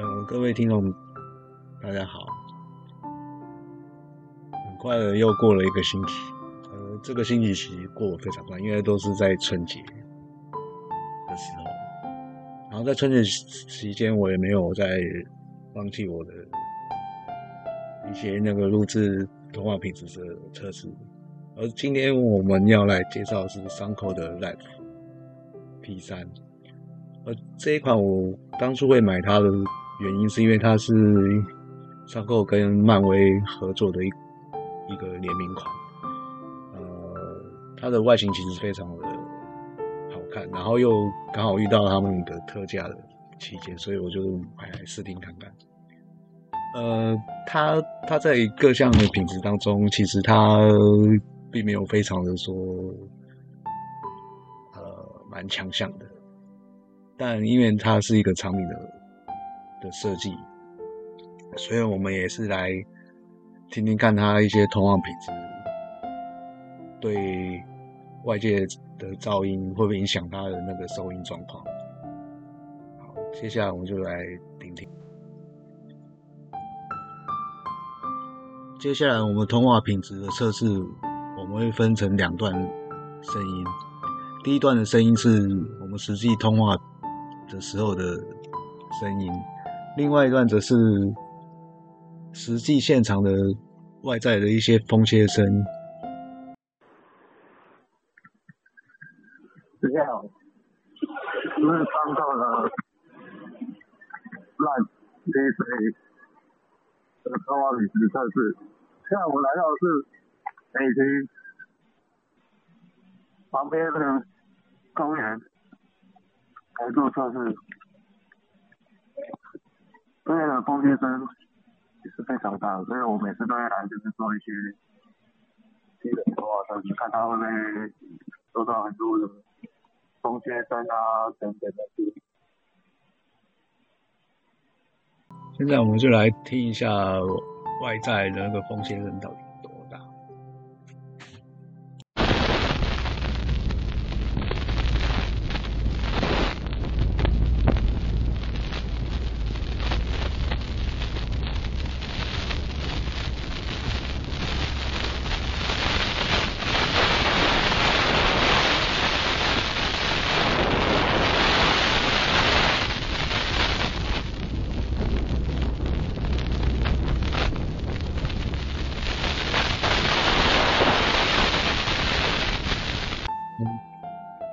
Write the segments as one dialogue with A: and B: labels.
A: 嗯，各位听众，大家好。很快的又过了一个星期，呃，这个星期其实过得非常快，因为都是在春节的时候。然后在春节期间，我也没有在放弃我的一些那个录制通话品质的测试。而今天我们要来介绍的是伤口的 Life P 三。而这一款我当初会买它的原因，是因为它是上购跟漫威合作的一一个联名款。呃，它的外形其实非常的好看，然后又刚好遇到他们的特价的期间，所以我就买来试听看看。呃，它它在各项的品质当中，其实它并没有非常的说，呃，蛮强项的。但因为它是一个长柄的的设计，所以我们也是来听听看它一些通话品质对外界的噪音会不会影响它的那个收音状况。好，接下来我们就来听听。接下来我们通话品质的测试，我们会分成两段声音。第一段的声音是我们实际通话。的时候的声音，另外一段则是实际现场的外在的一些风切声。
B: 大家好，是刚到了烂 PC 的超话品质测试。现在我们来到的是北京旁边的公园。来做测试，这边的风切声也是非常大，所以我每次都会来就是做一些基本的话测试，看他会不会收到很多的风切声啊等等的。
A: 现在我们就来听一下外在的那个风先生到底。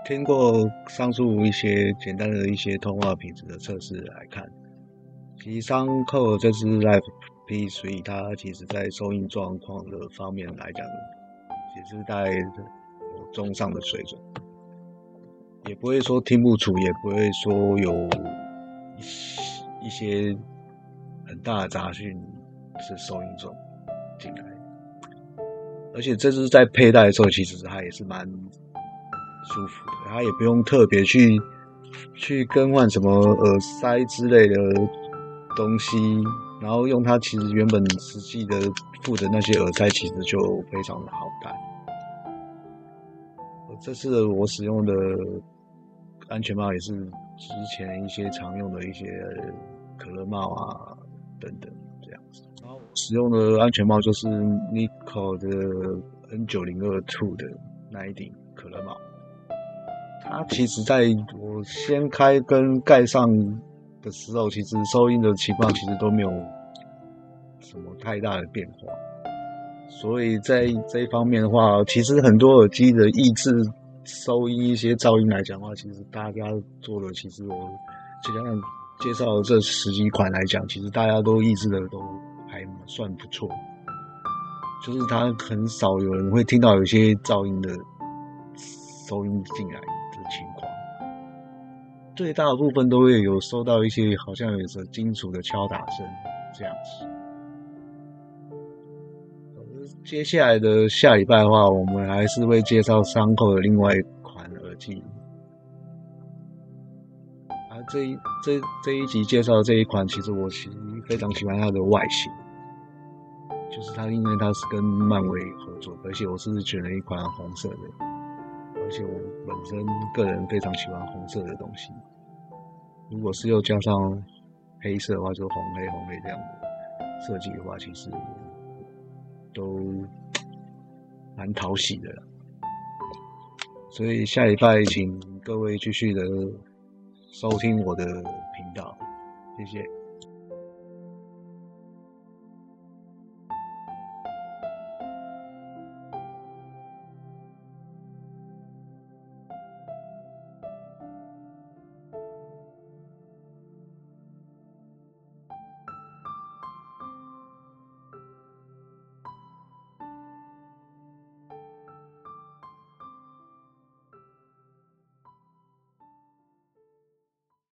A: 经过上述一些简单的一些通话品质的测试来看，其实商扣这支 Live P 所以它其实在收音状况的方面来讲，也是在中上的水准，也不会说听不出，也不会说有一些很大的杂讯是收音中进来，而且这支在佩戴的时候，其实它也是蛮。舒服的，他也不用特别去去更换什么耳塞之类的东西，然后用它其实原本实际的附的那些耳塞，其实就非常的好戴。这次我使用的安全帽也是之前一些常用的一些可乐帽啊等等这样子。然后使用的安全帽就是 Nico 的 N 九零二 Two 的那一顶可乐帽。它其实在我掀开跟盖上的时候，其实收音的情况其实都没有什么太大的变化，所以在这一方面的话，其实很多耳机的抑制收音一些噪音来讲的话，其实大家做的，其实我实际上介绍这十几款来讲，其实大家都抑制的都还算不错，就是它很少有人会听到有些噪音的收音进来。最大的部分都会有收到一些好像有着金属的敲打声这样子。接下来的下礼拜的话，我们还是会介绍伤口的另外一款耳机。啊，这一这这一集介绍的这一款，其实我其实非常喜欢它的外形，就是它因为它是跟漫威合作，而且我是选了一款红色的。而且我本身个人非常喜欢红色的东西，如果是又加上黑色的话就红黑红黑这样的设计的话，其实都蛮讨喜的。所以下礼拜请各位继续的收听我的频道，谢谢。